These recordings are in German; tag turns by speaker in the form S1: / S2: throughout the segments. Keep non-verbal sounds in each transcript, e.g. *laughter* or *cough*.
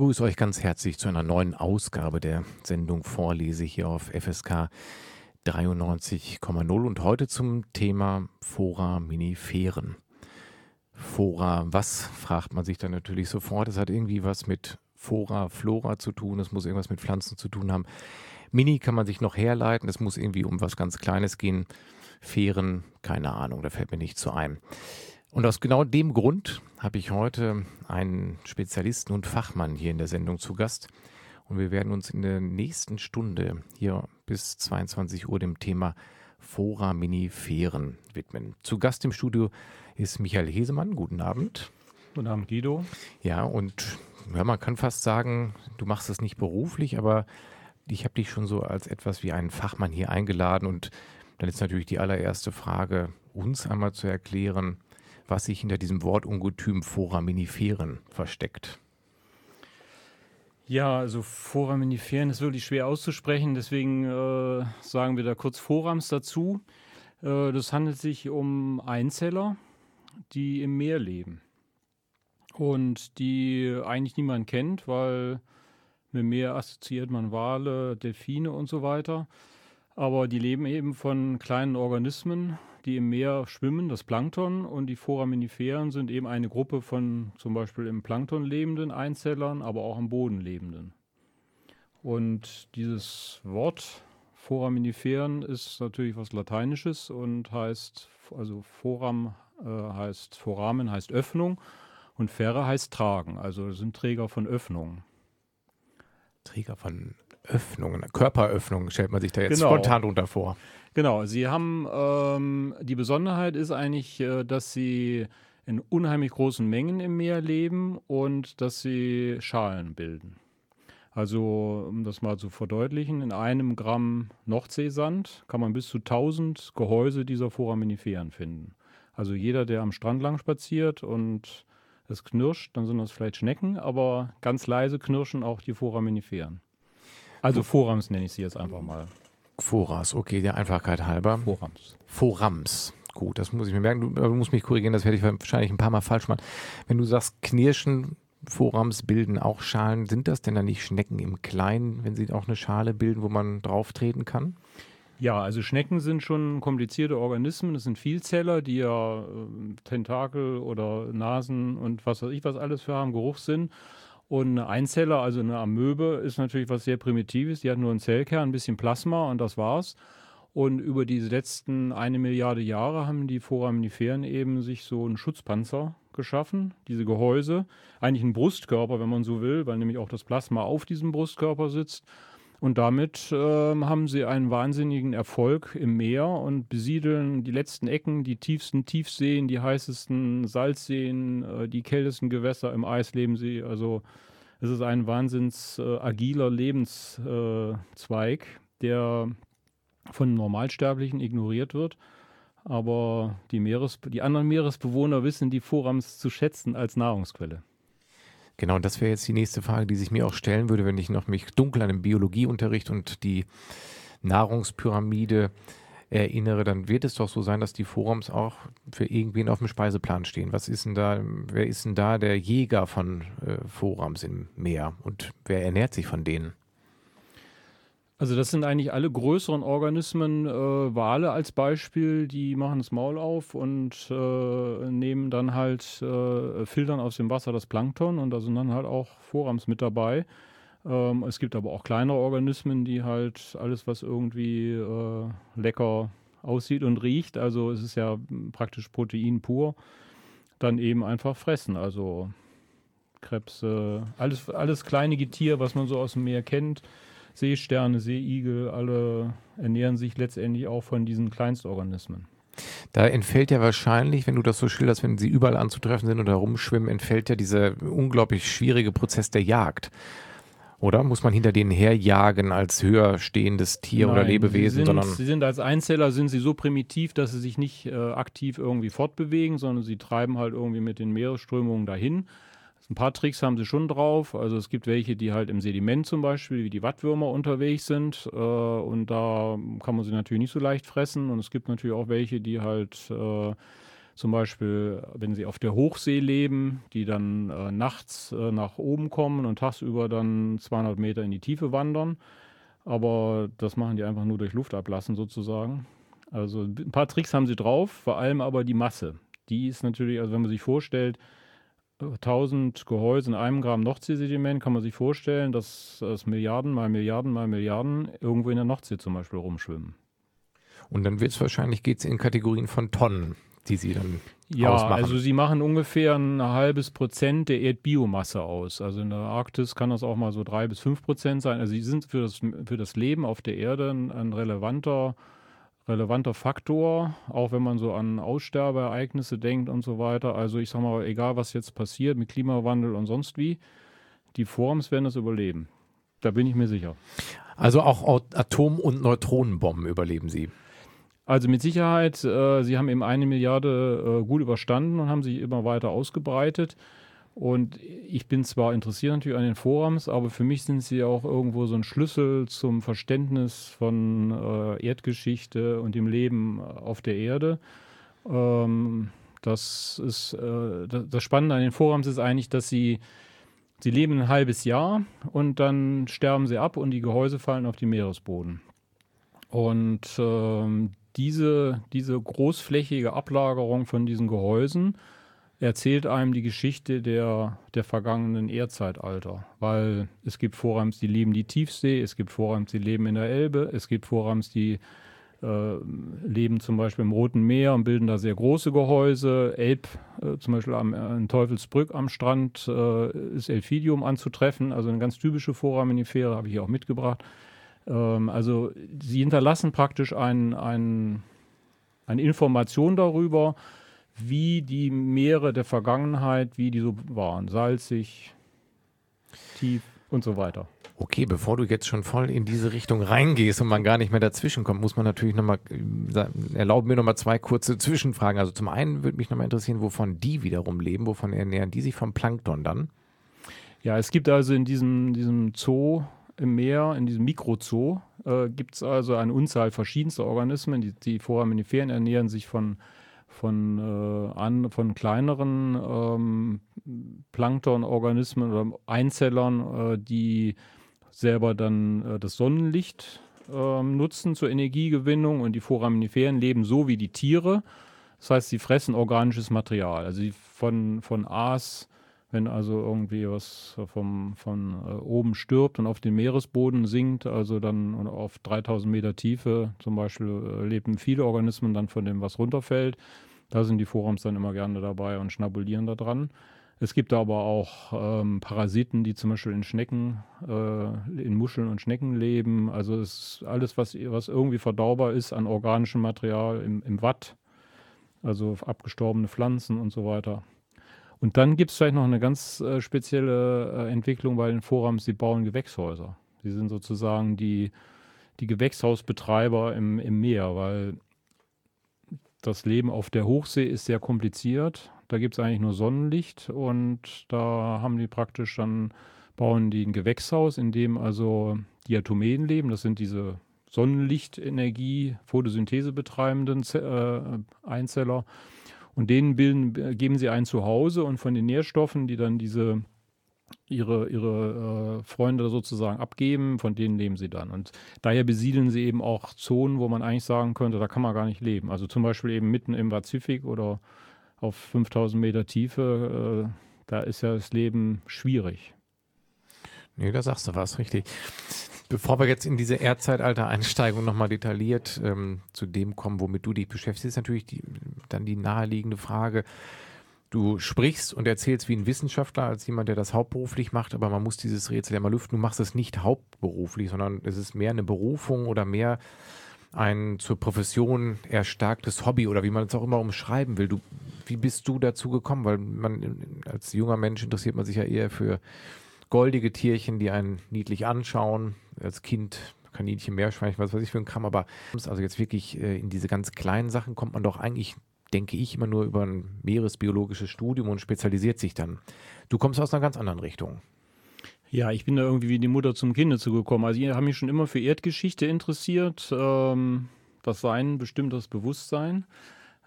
S1: Begrüße euch ganz herzlich zu einer neuen Ausgabe der Sendung Vorlese hier auf FSK 93,0 und heute zum Thema Foraminiferen. Fora, was fragt man sich dann natürlich sofort? Es hat irgendwie was mit Fora, Flora zu tun, es muss irgendwas mit Pflanzen zu tun haben. Mini kann man sich noch herleiten, es muss irgendwie um was ganz Kleines gehen. Fähren, keine Ahnung, da fällt mir nichts zu ein. Und aus genau dem Grund habe ich heute einen Spezialisten und Fachmann hier in der Sendung zu Gast. Und wir werden uns in der nächsten Stunde hier bis 22 Uhr dem Thema Foraminiferen widmen. Zu Gast im Studio ist Michael Hesemann. Guten Abend.
S2: Guten Abend, Guido.
S1: Ja, und ja, man kann fast sagen, du machst es nicht beruflich, aber ich habe dich schon so als etwas wie einen Fachmann hier eingeladen. Und dann ist natürlich die allererste Frage, uns einmal zu erklären, was sich hinter diesem Wortungetüm Foraminiferen versteckt.
S2: Ja, also Foraminiferen ist wirklich schwer auszusprechen, deswegen äh, sagen wir da kurz Forams dazu. Äh, das handelt sich um Einzeller, die im Meer leben und die eigentlich niemand kennt, weil mit Meer assoziiert man Wale, Delfine und so weiter. Aber die leben eben von kleinen Organismen, die im Meer schwimmen, das Plankton. Und die Foraminiferen sind eben eine Gruppe von zum Beispiel im Plankton lebenden Einzellern, aber auch am Boden lebenden. Und dieses Wort Foraminiferen ist natürlich was Lateinisches und heißt, also Foram äh, heißt Foramen heißt Öffnung und Fere heißt tragen, also sind Träger von Öffnungen.
S1: Träger von Öffnungen, Körperöffnungen stellt man sich da jetzt
S2: Genau.
S1: spontan drunter vor.
S2: Genau, sie haben ähm, die Besonderheit ist eigentlich, äh, dass sie in unheimlich großen Mengen im Meer leben und dass sie Schalen bilden. Also, um das mal zu verdeutlichen, in einem Gramm Nordseesand kann man bis zu 1000 Gehäuse dieser Foraminiferen finden. Also jeder, der am Strand lang spaziert und es knirscht, dann sind das vielleicht Schnecken, aber ganz leise knirschen auch die Foraminiferen. Also Forams nenne ich sie jetzt einfach mal.
S1: Foras, okay, der Einfachkeit halber.
S2: Forams.
S1: Forams. Gut, das muss ich mir merken. Du, du musst mich korrigieren, das werde ich wahrscheinlich ein paar Mal falsch machen. Wenn du sagst, Knirschen, Forams bilden auch Schalen, sind das denn dann nicht Schnecken im Kleinen, wenn sie auch eine Schale bilden, wo man drauf treten kann?
S2: Ja, also Schnecken sind schon komplizierte Organismen. Das sind Vielzeller, die ja äh, Tentakel oder Nasen und was weiß ich was alles für haben, Geruchssinn. Und eine Einzeller, also eine Amöbe, ist natürlich was sehr Primitives. Die hat nur einen Zellkern, ein bisschen Plasma und das war's. Und über diese letzten eine Milliarde Jahre haben die Foraminiferen eben sich so einen Schutzpanzer geschaffen, diese Gehäuse. Eigentlich ein Brustkörper, wenn man so will, weil nämlich auch das Plasma auf diesem Brustkörper sitzt. Und damit ähm, haben sie einen wahnsinnigen Erfolg im Meer und besiedeln die letzten Ecken, die tiefsten Tiefseen, die heißesten Salzseen, äh, die kältesten Gewässer im Eis leben sie. Also es ist ein wahnsinns äh, agiler Lebenszweig, äh, Zweig, der von Normalsterblichen ignoriert wird. Aber die, Meeres die anderen Meeresbewohner wissen die Forams zu schätzen als Nahrungsquelle.
S1: Genau, und das wäre jetzt die nächste Frage, die sich mir auch stellen würde, wenn ich noch mich dunkel an den Biologieunterricht und die Nahrungspyramide erinnere, dann wird es doch so sein, dass die Forums auch für irgendwen auf dem Speiseplan stehen. Was ist denn da, wer ist denn da der Jäger von äh, Forums im Meer und wer ernährt sich von denen?
S2: Also das sind eigentlich alle größeren Organismen, äh, Wale als Beispiel, die machen das Maul auf und äh, nehmen dann halt, äh, filtern aus dem Wasser das Plankton und da sind dann halt auch Forams mit dabei. Ähm, es gibt aber auch kleinere Organismen, die halt alles, was irgendwie äh, lecker aussieht und riecht, also es ist ja praktisch Protein pur, dann eben einfach fressen. Also Krebse, alles, alles kleine Getier, was man so aus dem Meer kennt. Seesterne, Seeigel, alle ernähren sich letztendlich auch von diesen Kleinstorganismen.
S1: Da entfällt ja wahrscheinlich, wenn du das so schilderst, wenn sie überall anzutreffen sind oder rumschwimmen, entfällt ja dieser unglaublich schwierige Prozess der Jagd. Oder muss man hinter denen herjagen als höher stehendes Tier oder
S2: Nein,
S1: Lebewesen,
S2: sie sind,
S1: sondern
S2: Sie sind als Einzeller sind sie so primitiv, dass sie sich nicht äh, aktiv irgendwie fortbewegen, sondern sie treiben halt irgendwie mit den Meeresströmungen dahin. Ein paar Tricks haben sie schon drauf. Also es gibt welche, die halt im Sediment zum Beispiel, wie die Wattwürmer unterwegs sind. Äh, und da kann man sie natürlich nicht so leicht fressen. Und es gibt natürlich auch welche, die halt äh, zum Beispiel, wenn sie auf der Hochsee leben, die dann äh, nachts äh, nach oben kommen und tagsüber dann 200 Meter in die Tiefe wandern. Aber das machen die einfach nur durch Luft ablassen sozusagen. Also ein paar Tricks haben sie drauf, vor allem aber die Masse. Die ist natürlich, also wenn man sich vorstellt, 1000 Gehäuse in einem Gramm Nordseesediment, kann man sich vorstellen, dass das Milliarden mal Milliarden mal Milliarden irgendwo in der Nordsee zum Beispiel rumschwimmen.
S1: und dann wird es wahrscheinlich geht's in Kategorien von Tonnen, die sie dann
S2: Ja,
S1: ausmachen.
S2: also sie machen ungefähr ein halbes Prozent der Erdbiomasse aus. Also in der Arktis kann das auch mal so drei bis fünf Prozent sein. Also sie sind für das, für das Leben auf der Erde ein, ein relevanter, relevanter Faktor, auch wenn man so an Aussterbeereignisse denkt und so weiter. Also ich sag mal, egal was jetzt passiert mit Klimawandel und sonst wie, die Forms werden das überleben. Da bin ich mir sicher.
S1: also auch Au- Atom- und Neutronenbomben überleben sie.
S2: Also mit Sicherheit, äh, sie haben eben eine Milliarde äh, gut überstanden und haben sich immer weiter ausgebreitet. Und ich bin zwar interessiert natürlich an den Forums, aber für mich sind sie auch irgendwo so ein Schlüssel zum Verständnis von äh, Erdgeschichte und dem Leben auf der Erde. Ähm, das ist äh, das Spannende an den Forums ist eigentlich, dass sie sie leben ein halbes Jahr und dann sterben sie ab und die Gehäuse fallen auf den Meeresboden. Und ähm, diese, diese großflächige Ablagerung von diesen Gehäusen erzählt einem die Geschichte der, der vergangenen Erdzeitalter. Weil es gibt Vorrams, die leben die Tiefsee, es gibt Vorrams, die leben in der Elbe, es gibt Vorrams, die äh, leben zum Beispiel im Roten Meer und bilden da sehr große Gehäuse. Elb, äh, zum Beispiel am, äh, in Teufelsbrück am Strand, äh, ist Elphidium anzutreffen, also eine ganz typische Foraminifere, habe ich hier auch mitgebracht. Ähm, also sie hinterlassen praktisch ein, ein, eine Information darüber, wie die Meere der Vergangenheit, wie die so waren. Salzig, tief und so weiter.
S1: Okay, bevor du jetzt schon voll in diese Richtung reingehst und man gar nicht mehr dazwischen kommt, muss man natürlich nochmal, erlauben mir nochmal zwei kurze Zwischenfragen. Also zum einen würde mich nochmal interessieren, wovon die wiederum leben, wovon ernähren die sich vom Plankton dann?
S2: Ja, es gibt also in diesem, diesem Zoo im Meer, in diesem Mikrozoo, äh, gibt es also eine Unzahl verschiedenster Organismen. Die, die Foraminiferen ernähren sich von, von, äh, an, von kleineren ähm, Planktonorganismen oder Einzellern, äh, die selber dann äh, das Sonnenlicht ähm, nutzen zur Energiegewinnung und die Foraminiferen leben so wie die Tiere. Das heißt, sie fressen organisches Material. Also von, von Aas wenn also irgendwie was vom, von äh, oben stirbt und auf den Meeresboden sinkt, also dann auf 3000 Meter Tiefe zum Beispiel äh, leben viele Organismen dann von dem, was runterfällt. Da sind die Forums dann immer gerne dabei und schnabulieren da dran. Es gibt aber auch ähm, Parasiten, die zum Beispiel in Schnecken, äh, in Muscheln und Schnecken leben. Also es ist alles, was, was irgendwie verdaubar ist an organischem Material im, im Watt, also abgestorbene Pflanzen und so weiter. Und dann gibt es vielleicht noch eine ganz äh, spezielle äh, Entwicklung bei den Forums, sie bauen Gewächshäuser. Sie sind sozusagen die, die Gewächshausbetreiber im, im Meer, weil das Leben auf der Hochsee ist sehr kompliziert. Da gibt es eigentlich nur Sonnenlicht und da haben die praktisch dann, bauen die ein Gewächshaus, in dem also Diatomeen leben. Das sind diese Sonnenlichtenergie, Photosynthese betreibenden äh, Einzeller. Und denen bilden, geben sie ein Zuhause und von den Nährstoffen, die dann diese ihre, ihre äh, Freunde sozusagen abgeben, von denen leben sie dann. Und daher besiedeln sie eben auch Zonen, wo man eigentlich sagen könnte, da kann man gar nicht leben. Also zum Beispiel eben mitten im Pazifik oder auf 5000 Meter Tiefe, äh, da ist ja das Leben schwierig.
S1: Nee, da sagst du was, richtig. Bevor wir jetzt in diese Erdzeitalter einsteigen und nochmal detailliert ähm, zu dem kommen, womit du dich beschäftigst, ist natürlich die, dann die naheliegende Frage. Du sprichst und erzählst wie ein Wissenschaftler, als jemand, der das hauptberuflich macht, aber man muss dieses Rätsel ja mal lüften. Du machst es nicht hauptberuflich, sondern es ist mehr eine Berufung oder mehr ein zur Profession erstarktes Hobby oder wie man es auch immer umschreiben will. Du, wie bist du dazu gekommen? Weil man als junger Mensch interessiert man sich ja eher für goldige Tierchen, die einen niedlich anschauen. Als Kind Kaninchen, Meerschweinchen, was weiß ich für ein Kram. Aber also jetzt wirklich äh, in diese ganz kleinen Sachen kommt man doch eigentlich, denke ich, immer nur über ein meeresbiologisches Studium und spezialisiert sich dann. Du kommst aus einer ganz anderen Richtung.
S2: Ja, ich bin da irgendwie wie die Mutter zum Kinde zugekommen. Also ich habe mich schon immer für Erdgeschichte interessiert. Ähm, das Sein bestimmt das Bewusstsein.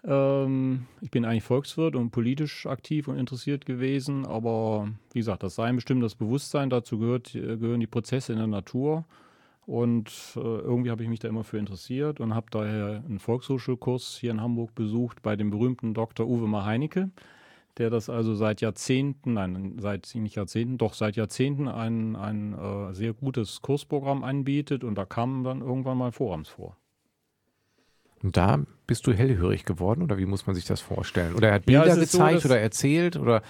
S2: Ähm, ich bin eigentlich Volkswirt und politisch aktiv und interessiert gewesen, aber wie gesagt, das Sein bestimmt das Bewusstsein. Dazu gehört, äh, gehören die Prozesse in der Natur. Und äh, irgendwie habe ich mich da immer für interessiert und habe daher einen Volkshochschulkurs hier in Hamburg besucht bei dem berühmten Dr. Uwe Maheinecke, der das also seit Jahrzehnten, nein, seit nicht Jahrzehnten, doch seit Jahrzehnten ein, ein äh, sehr gutes Kursprogramm anbietet und da kamen dann irgendwann mal Forums vor.
S1: Und da bist du hellhörig geworden oder wie muss man sich das vorstellen? Oder er hat Bilder ja, gezeigt so, oder erzählt oder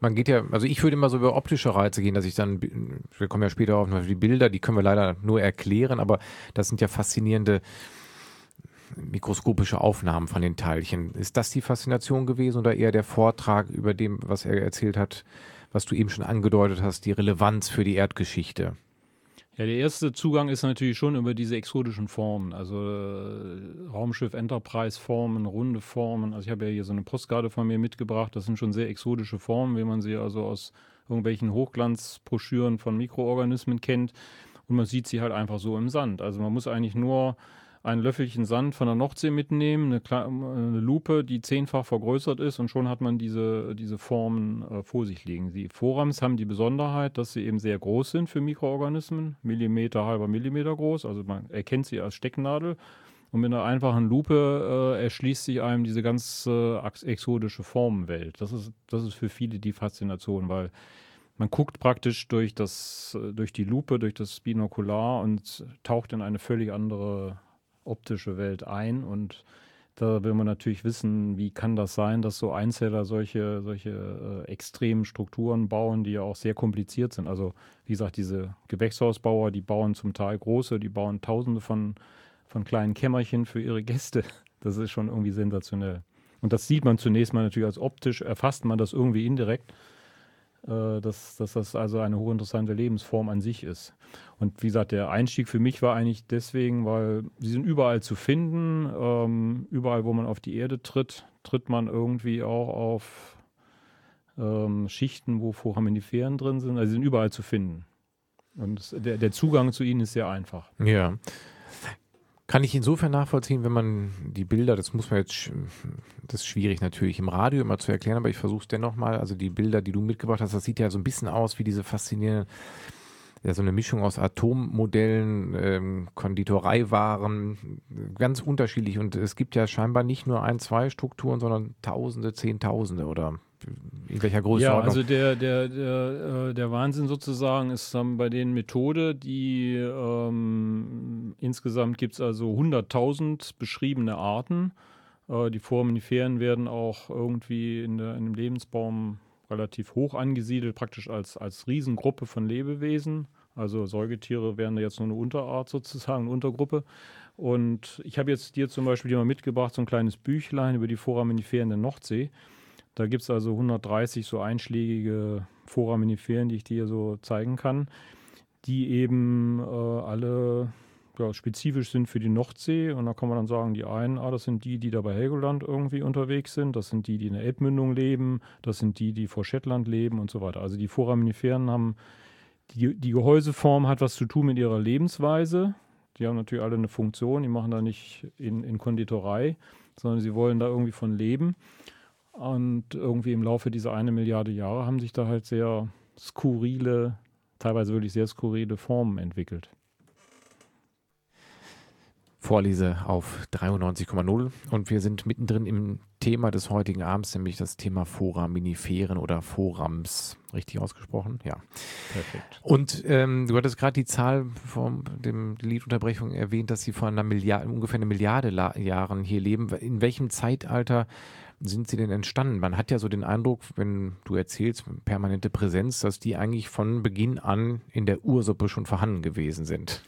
S1: man geht ja, also ich würde immer so über optische Reize gehen, dass ich dann, wir kommen ja später auf die Bilder, die können wir leider nur erklären, aber das sind ja faszinierende mikroskopische Aufnahmen von den Teilchen. Ist das die Faszination gewesen oder eher der Vortrag über dem, was er erzählt hat, was du eben schon angedeutet hast, die Relevanz für die Erdgeschichte?
S2: Ja, der erste Zugang ist natürlich schon über diese exotischen Formen, also äh, Raumschiff Enterprise Formen, runde Formen. Also ich habe ja hier so eine Postkarte von mir mitgebracht. Das sind schon sehr exotische Formen, wie man sie also aus irgendwelchen Hochglanzbroschüren von Mikroorganismen kennt. Und man sieht sie halt einfach so im Sand. Also man muss eigentlich nur ein Löffelchen Sand von der Nordsee mitnehmen, eine, eine, Lupe, die zehnfach vergrößert ist und schon hat man diese, diese Formen äh, vor sich liegen. Die Forams haben die Besonderheit, dass sie eben sehr groß sind für Mikroorganismen, Millimeter, halber Millimeter groß, also man erkennt sie als Stecknadel und mit einer einfachen Lupe äh, erschließt sich einem diese ganz äh, exotische Formenwelt. Das ist, das ist für viele die Faszination, weil man guckt praktisch durch, das, äh, durch die Lupe, durch das Binokular und taucht in eine völlig andere optische Welt ein und da will man natürlich wissen, wie kann das sein, dass so Einzeller solche, solche äh, extremen Strukturen bauen, die ja auch sehr kompliziert sind. Also wie gesagt, diese Gewächshausbauer, die bauen zum Teil große, die bauen tausende von, von kleinen Kämmerchen für ihre Gäste. *laughs* Das ist schon irgendwie sensationell. Und das sieht man zunächst mal natürlich als optisch, erfasst man das irgendwie indirekt dass, dass das also eine hochinteressante Lebensform an sich ist. Und wie gesagt, der Einstieg für mich war eigentlich deswegen, weil sie sind überall zu finden. Ähm, überall, wo man auf die Erde tritt, tritt man irgendwie auch auf ähm, Schichten, wo Foraminiferen drin sind. Also sie sind überall zu finden. Und der, der Zugang zu ihnen ist sehr einfach.
S1: Ja. Kann ich insofern nachvollziehen, wenn man die Bilder, das muss man jetzt, das ist schwierig natürlich im Radio immer zu erklären, aber ich versuche es dennoch mal. Also die Bilder, die du mitgebracht hast, das sieht ja so ein bisschen aus wie diese faszinierenden, ja, so eine Mischung aus Atommodellen, ähm, Konditoreiwaren, ganz unterschiedlich. Und es gibt ja scheinbar nicht nur ein, zwei Strukturen, sondern Tausende, Zehntausende oder in welcher Größenordnung?
S2: Ja, also der, der, der, äh, der Wahnsinn sozusagen ist dann bei den Methode, die ähm, insgesamt gibt es also 100.000 beschriebene Arten. Äh, die Foraminiferen werden auch irgendwie in, der, in dem Lebensbaum relativ hoch angesiedelt, praktisch als, als Riesengruppe von Lebewesen. Also Säugetiere wären jetzt nur eine Unterart sozusagen, eine Untergruppe. Und ich habe jetzt dir zum Beispiel hier mal mitgebracht, so ein kleines Büchlein über die Foraminiferen der Nordsee. Da gibt es also 130 so einschlägige Foraminiferen, die ich dir so zeigen kann, die eben äh, alle ja, spezifisch sind für die Nordsee. Und da kann man dann sagen, die einen, ah, das sind die, die da bei Helgoland irgendwie unterwegs sind, das sind die, die in der Elbmündung leben, das sind die, die vor Shetland leben und so weiter. Also die Foraminiferen haben, die, die Gehäuseform hat was zu tun mit ihrer Lebensweise. Die haben natürlich alle eine Funktion, die machen da nicht in, in Konditorei, sondern sie wollen da irgendwie von leben. Und irgendwie im Laufe dieser eine Milliarde Jahre haben sich da halt sehr skurrile, teilweise wirklich sehr skurrile Formen entwickelt.
S1: Vorlese auf 93,0 und wir sind mittendrin im Thema des heutigen Abends, nämlich das Thema Foraminiferen oder Forams. Richtig ausgesprochen? Ja. Perfekt. Und ähm, du hattest gerade die Zahl von dem Liedunterbrechung erwähnt, dass sie vor einer Milliarde, ungefähr eine Milliarde La Jahren hier leben. In welchem Zeitalter sind sie denn entstanden? Man hat ja so den Eindruck, wenn du erzählst, permanente Präsenz, dass die eigentlich von Beginn an in der Ursuppe schon vorhanden gewesen sind.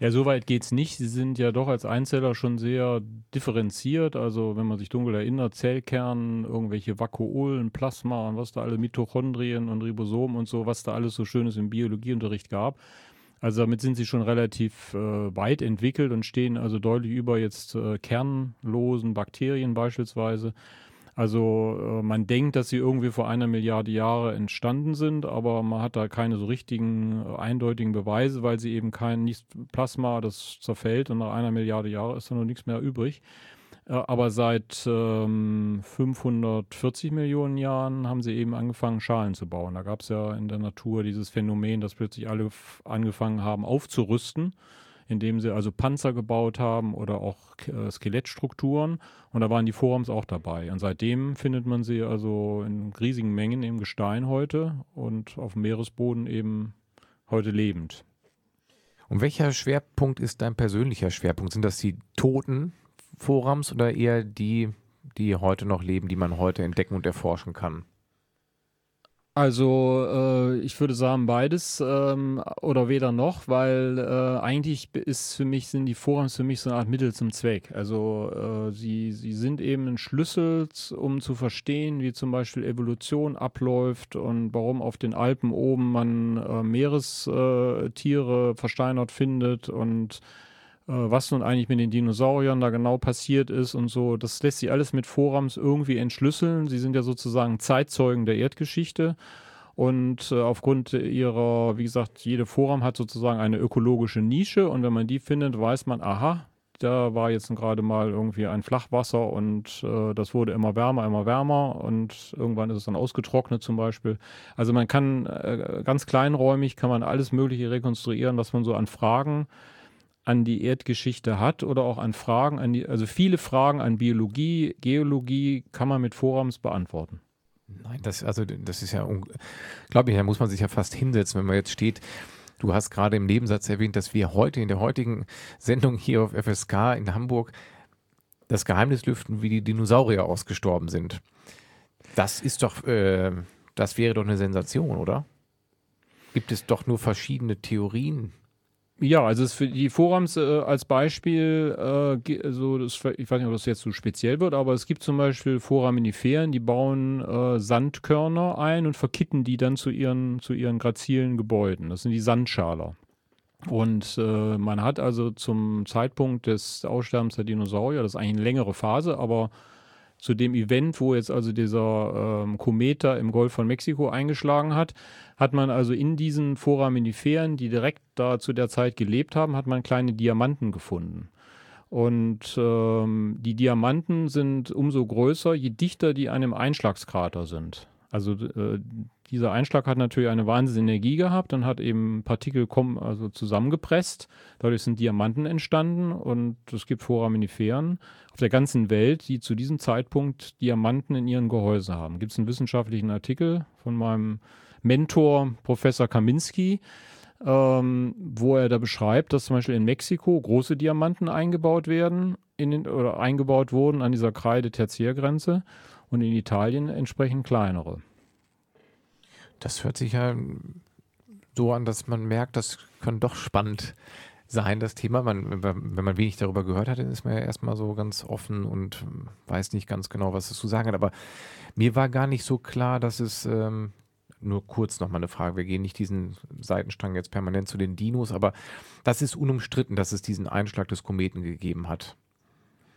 S2: Ja, soweit geht es nicht. Sie sind ja doch als Einzeller schon sehr differenziert. Also wenn man sich dunkel erinnert, Zellkern, irgendwelche Vakuolen, Plasma und was da alle Mitochondrien und Ribosomen und so, was da alles so Schönes im Biologieunterricht gab. Also damit sind sie schon relativ äh, weit entwickelt und stehen also deutlich über jetzt äh, kernlosen Bakterien beispielsweise. Also äh, man denkt, dass sie irgendwie vor einer Milliarde Jahre entstanden sind, aber man hat da keine so richtigen äh, eindeutigen Beweise, weil sie eben kein nicht Plasma, das zerfällt und nach einer Milliarde Jahre ist da noch nichts mehr übrig. Äh, aber seit ähm, 540 Millionen Jahren haben sie eben angefangen, Schalen zu bauen. Da gab es ja in der Natur dieses Phänomen, dass plötzlich alle angefangen haben aufzurüsten indem sie also Panzer gebaut haben oder auch äh, Skelettstrukturen. Und da waren die Forums auch dabei. Und seitdem findet man sie also in riesigen Mengen im Gestein heute und auf dem Meeresboden eben heute lebend.
S1: Und welcher Schwerpunkt ist dein persönlicher Schwerpunkt? Sind das die toten Forums oder eher die, die heute noch leben, die man heute entdecken und erforschen kann?
S2: Also äh, ich würde sagen beides ähm, oder weder noch, weil äh, eigentlich ist für mich sind die Forums für mich so eine Art Mittel zum Zweck. Also äh, sie sie sind eben ein Schlüssel, um zu verstehen, wie zum Beispiel Evolution abläuft und warum auf den Alpen oben man äh, Meerestiere versteinert findet und was nun eigentlich mit den Dinosauriern da genau passiert ist und so. Das lässt sich alles mit Forams irgendwie entschlüsseln. Sie sind ja sozusagen Zeitzeugen der Erdgeschichte. Und äh, aufgrund ihrer, wie gesagt, jede Forum hat sozusagen eine ökologische Nische. Und wenn man die findet, weiß man, aha, da war jetzt gerade mal irgendwie ein Flachwasser und äh, das wurde immer wärmer, immer wärmer und irgendwann ist es dann ausgetrocknet zum Beispiel. Also man kann äh, ganz kleinräumig, kann man alles Mögliche rekonstruieren, was man so an Fragen an die Erdgeschichte hat oder auch an Fragen, an die, also viele Fragen an Biologie, Geologie kann man mit Forums beantworten.
S1: Nein, das, also, das ist ja, glaube ich, da muss man sich ja fast hinsetzen, wenn man jetzt steht. Du hast gerade im Nebensatz erwähnt, dass wir heute in der heutigen Sendung hier auf FSK in Hamburg das Geheimnis lüften, wie die Dinosaurier ausgestorben sind. Das ist doch, äh, das wäre doch eine Sensation, oder? Gibt es doch nur verschiedene Theorien
S2: ja, also für die Forums äh, als Beispiel, äh, also das, ich weiß nicht, ob das jetzt so speziell wird, aber es gibt zum Beispiel Foraminiferen, die bauen äh, Sandkörner ein und verkitten die dann zu ihren, zu ihren grazilen Gebäuden. Das sind die Sandschaler. Und äh, man hat also zum Zeitpunkt des Aussterbens der Dinosaurier, das ist eigentlich eine längere Phase, aber zu dem Event, wo jetzt also dieser ähm, Kometer im Golf von Mexiko eingeschlagen hat, hat man also in diesen Foraminiferen, die direkt da zu der Zeit gelebt haben, hat man kleine Diamanten gefunden. Und ähm, die Diamanten sind umso größer, je dichter die an einem Einschlagskrater sind. Also äh, dieser Einschlag hat natürlich eine wahnsinnige Energie gehabt und hat eben Partikel also zusammengepresst. Dadurch sind Diamanten entstanden und es gibt Foraminiferen auf der ganzen Welt, die zu diesem Zeitpunkt Diamanten in ihren Gehäuse haben. Gibt es einen wissenschaftlichen Artikel von meinem Mentor, Professor Kaminski, ähm, wo er da beschreibt, dass zum Beispiel in Mexiko große Diamanten eingebaut werden den, oder eingebaut wurden an dieser Kreide-Tertiärgrenze und in Italien entsprechend kleinere.
S1: Das hört sich ja so an, dass man merkt, das kann doch spannend sein, das Thema. Man, wenn man wenig darüber gehört hat, dann ist man ja erstmal so ganz offen und weiß nicht ganz genau, was es zu sagen hat. Aber mir war gar nicht so klar, dass es, ähm, nur kurz nochmal eine Frage, wir gehen nicht diesen Seitenstrang jetzt permanent zu den Dinos, aber das ist unumstritten, dass es diesen Einschlag des Kometen gegeben hat.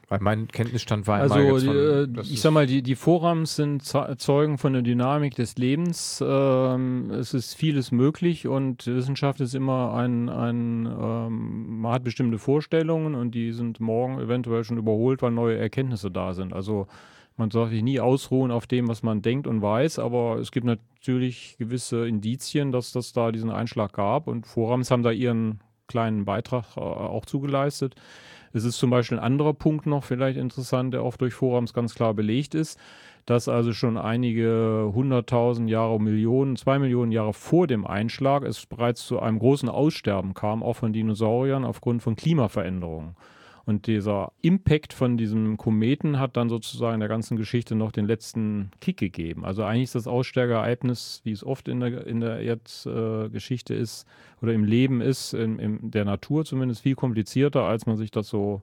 S1: Weil mein Kenntnisstand war
S2: also, immer jetzt von, äh, ich sag mal, die, die Forams sind Zeugen von der Dynamik des Lebens. Ähm, es ist vieles möglich und Wissenschaft ist immer ein, ein ähm, man hat bestimmte Vorstellungen und die sind morgen eventuell schon überholt, weil neue Erkenntnisse da sind. Also man sollte sich nie ausruhen auf dem, was man denkt und weiß, aber es gibt natürlich gewisse Indizien, dass das da diesen Einschlag gab und Forams haben da ihren kleinen Beitrag äh, auch zugeleistet. Es ist zum Beispiel ein anderer Punkt noch vielleicht interessant, der oft durch Forums ganz klar belegt ist, dass also schon einige hunderttausend Jahre, Millionen, zwei Millionen Jahre vor dem Einschlag es bereits zu einem großen Aussterben kam, auch von Dinosauriern aufgrund von Klimaveränderungen. Und dieser Impact von diesem Kometen hat dann sozusagen der ganzen Geschichte noch den letzten Kick gegeben. Also eigentlich ist das Aussteigerereignis, wie es oft in der, in der Erdgeschichte äh, ist oder im Leben ist, in, in der Natur zumindest, viel komplizierter, als man sich das so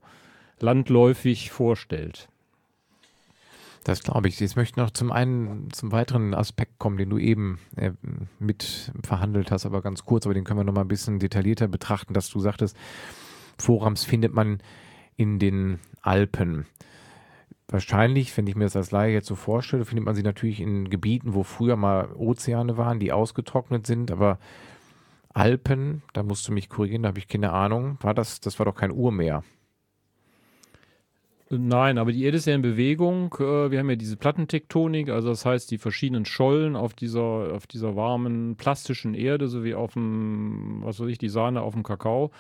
S2: landläufig vorstellt.
S1: Das glaube ich. Jetzt möchte ich noch zum einen zum weiteren Aspekt kommen, den du eben äh, mit verhandelt hast, aber ganz kurz, aber den können wir noch mal ein bisschen detaillierter betrachten, dass du sagtest, Forams findet man in den Alpen. Wahrscheinlich, wenn ich mir das als Laie jetzt so vorstelle, findet man sie natürlich in Gebieten, wo früher mal Ozeane waren, die ausgetrocknet sind, aber Alpen, da musst du mich korrigieren, da habe ich keine Ahnung, war das, das war doch kein Urmeer.
S2: Nein, aber die Erde ist ja in Bewegung. Äh, wir haben ja diese Plattentektonik, also das heißt, die verschiedenen Schollen auf dieser, auf dieser warmen, plastischen Erde, sowie auf dem, was weiß ich, die Sahne auf dem Kakao,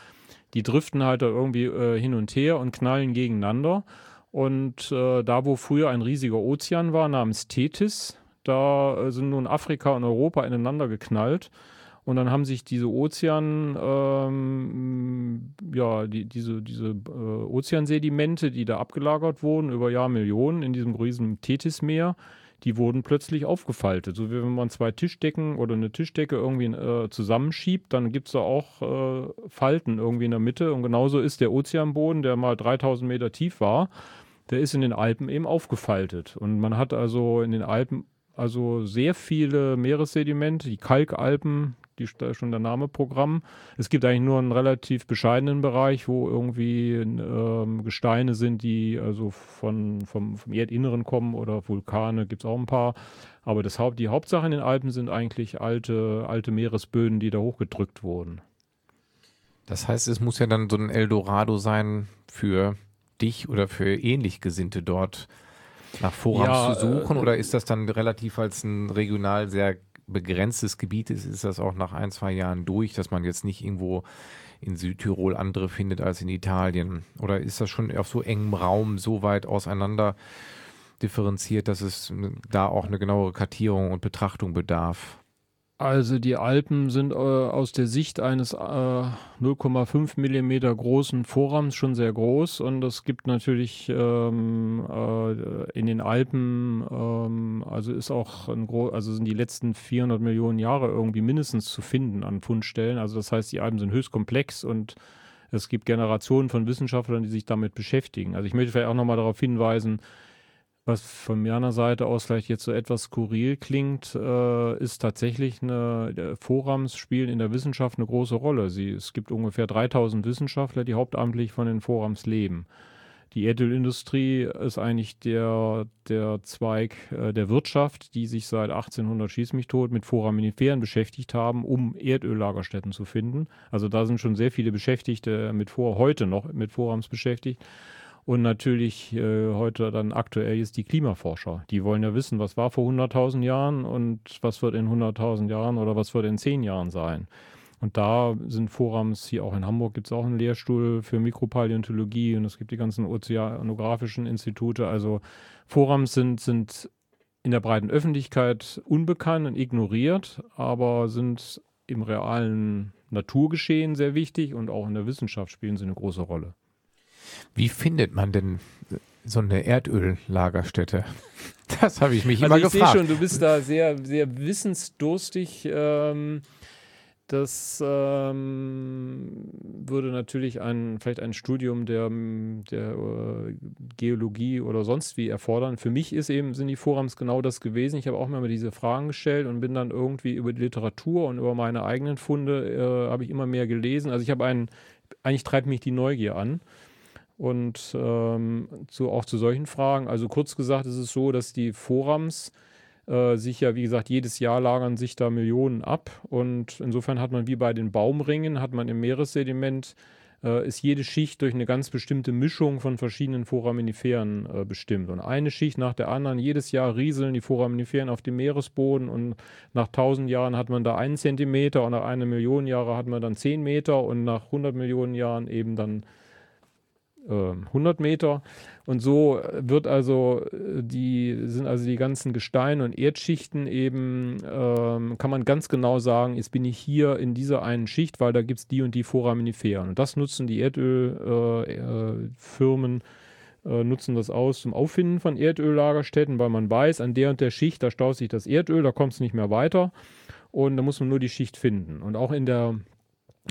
S2: die driften halt da irgendwie äh, hin und her und knallen gegeneinander. Und äh, da, wo früher ein riesiger Ozean war, namens Tethys, da äh, sind nun Afrika und Europa ineinander geknallt. Und dann haben sich diese Ozean, ähm, ja, die, diese, diese äh, Ozeansedimente, die da abgelagert wurden über Jahrmillionen in diesem riesen Tethysmeer, die wurden plötzlich aufgefaltet. So wie wenn man zwei Tischdecken oder eine Tischdecke irgendwie äh, zusammenschiebt, dann gibt es da auch äh, Falten irgendwie in der Mitte. Und genauso ist der Ozeanboden, der mal 3000 Meter tief war, der ist in den Alpen eben aufgefaltet. Und man hat also in den Alpen also sehr viele Meeressedimente, die Kalkalpen, die schon der Name Programm. Es gibt eigentlich nur einen relativ bescheidenen Bereich, wo irgendwie ähm, Gesteine sind, die also von, vom, vom Erdinneren kommen oder Vulkane gibt es auch ein paar. Aber das Haupt, die Hauptsache in den Alpen sind eigentlich alte, alte Meeresböden, die da hochgedrückt wurden.
S1: Das heißt, es muss ja dann so ein Eldorado sein für dich oder für ähnlich Gesinnte dort nach Vorrang ja, zu suchen? Äh, oder ist das dann relativ als ein regional sehr begrenztes Gebiet ist, ist das auch nach ein, zwei Jahren durch, dass man jetzt nicht irgendwo in Südtirol andere findet als in Italien? Oder ist das schon auf so engem Raum so weit auseinander differenziert, dass es da auch eine genauere Kartierung und Betrachtung bedarf?
S2: Also die Alpen sind äh, aus der Sicht eines äh, 0,5 Millimeter großen Vorrahmens schon sehr groß und es gibt natürlich ähm, äh, in den Alpen, ähm, also ist auch ein gro also sind die letzten 400 Millionen Jahre irgendwie mindestens zu finden an Fundstellen. Also das heißt, die Alpen sind höchst komplex und es gibt Generationen von Wissenschaftlern, die sich damit beschäftigen. Also ich möchte vielleicht auch nochmal darauf hinweisen, was von meiner Seite aus vielleicht jetzt so etwas skurril klingt, äh, ist tatsächlich eine, Vorrams spielen in der Wissenschaft eine große Rolle. Sie, es gibt ungefähr 3000 Wissenschaftler, die hauptamtlich von den Vorrams leben. Die Erdölindustrie ist eigentlich der, der Zweig äh, der Wirtschaft, die sich seit 1800 schieß mich tot mit Foraminiferen beschäftigt haben, um Erdöllagerstätten zu finden. Also da sind schon sehr viele Beschäftigte mit vor, heute noch mit Vorrams beschäftigt. Und natürlich äh, heute dann aktuell ist die Klimaforscher. Die wollen ja wissen, was war vor 100.000 Jahren und was wird in 100.000 Jahren oder was wird in 10 Jahren sein. Und da sind Forams, hier auch in Hamburg gibt es auch einen Lehrstuhl für Mikropaläontologie und es gibt die ganzen ozeanografischen Institute. Also Forams sind, sind in der breiten Öffentlichkeit unbekannt und ignoriert, aber sind im realen Naturgeschehen sehr wichtig und auch in der Wissenschaft spielen sie eine große Rolle.
S1: Wie findet man denn so eine Erdöllagerstätte? *laughs* Das habe ich mich
S2: also
S1: immer
S2: ich gefragt. Ich sehe schon, du bist da sehr, sehr wissensdurstig. Ähm, das ähm, würde natürlich ein, vielleicht ein Studium der, der äh, Geologie oder sonst wie erfordern. Für mich ist eben, sind die Forums genau das gewesen. Ich habe auch immer diese Fragen gestellt und bin dann irgendwie über die Literatur und über meine eigenen Funde äh, habe ich immer mehr gelesen. Also ich habe einen, eigentlich treibt mich die Neugier an. Und ähm, zu, auch zu solchen Fragen, also kurz gesagt ist es so, dass die Forams äh, sich ja, wie gesagt, jedes Jahr lagern sich da Millionen ab. Und insofern hat man wie bei den Baumringen, hat man im Meeressediment, äh, ist jede Schicht durch eine ganz bestimmte Mischung von verschiedenen Foraminiferen äh, bestimmt. Und eine Schicht nach der anderen, jedes Jahr rieseln die Foraminiferen auf dem Meeresboden und nach 1000 Jahren hat man da einen Zentimeter und nach einer Million Jahre hat man dann 10 Meter und nach 100 Millionen Jahren eben dann 100 Meter. Und so wird also die, sind also die ganzen Gesteine und Erdschichten eben, ähm, kann man ganz genau sagen, jetzt bin ich hier in dieser einen Schicht, weil da gibt es die und die Foraminiferen. Und das nutzen die Erdölfirmen, äh, äh, nutzen das aus zum Auffinden von Erdöllagerstätten, weil man weiß, an der und der Schicht, da staut sich das Erdöl, da kommt es nicht mehr weiter. Und da muss man nur die Schicht finden. Und auch in der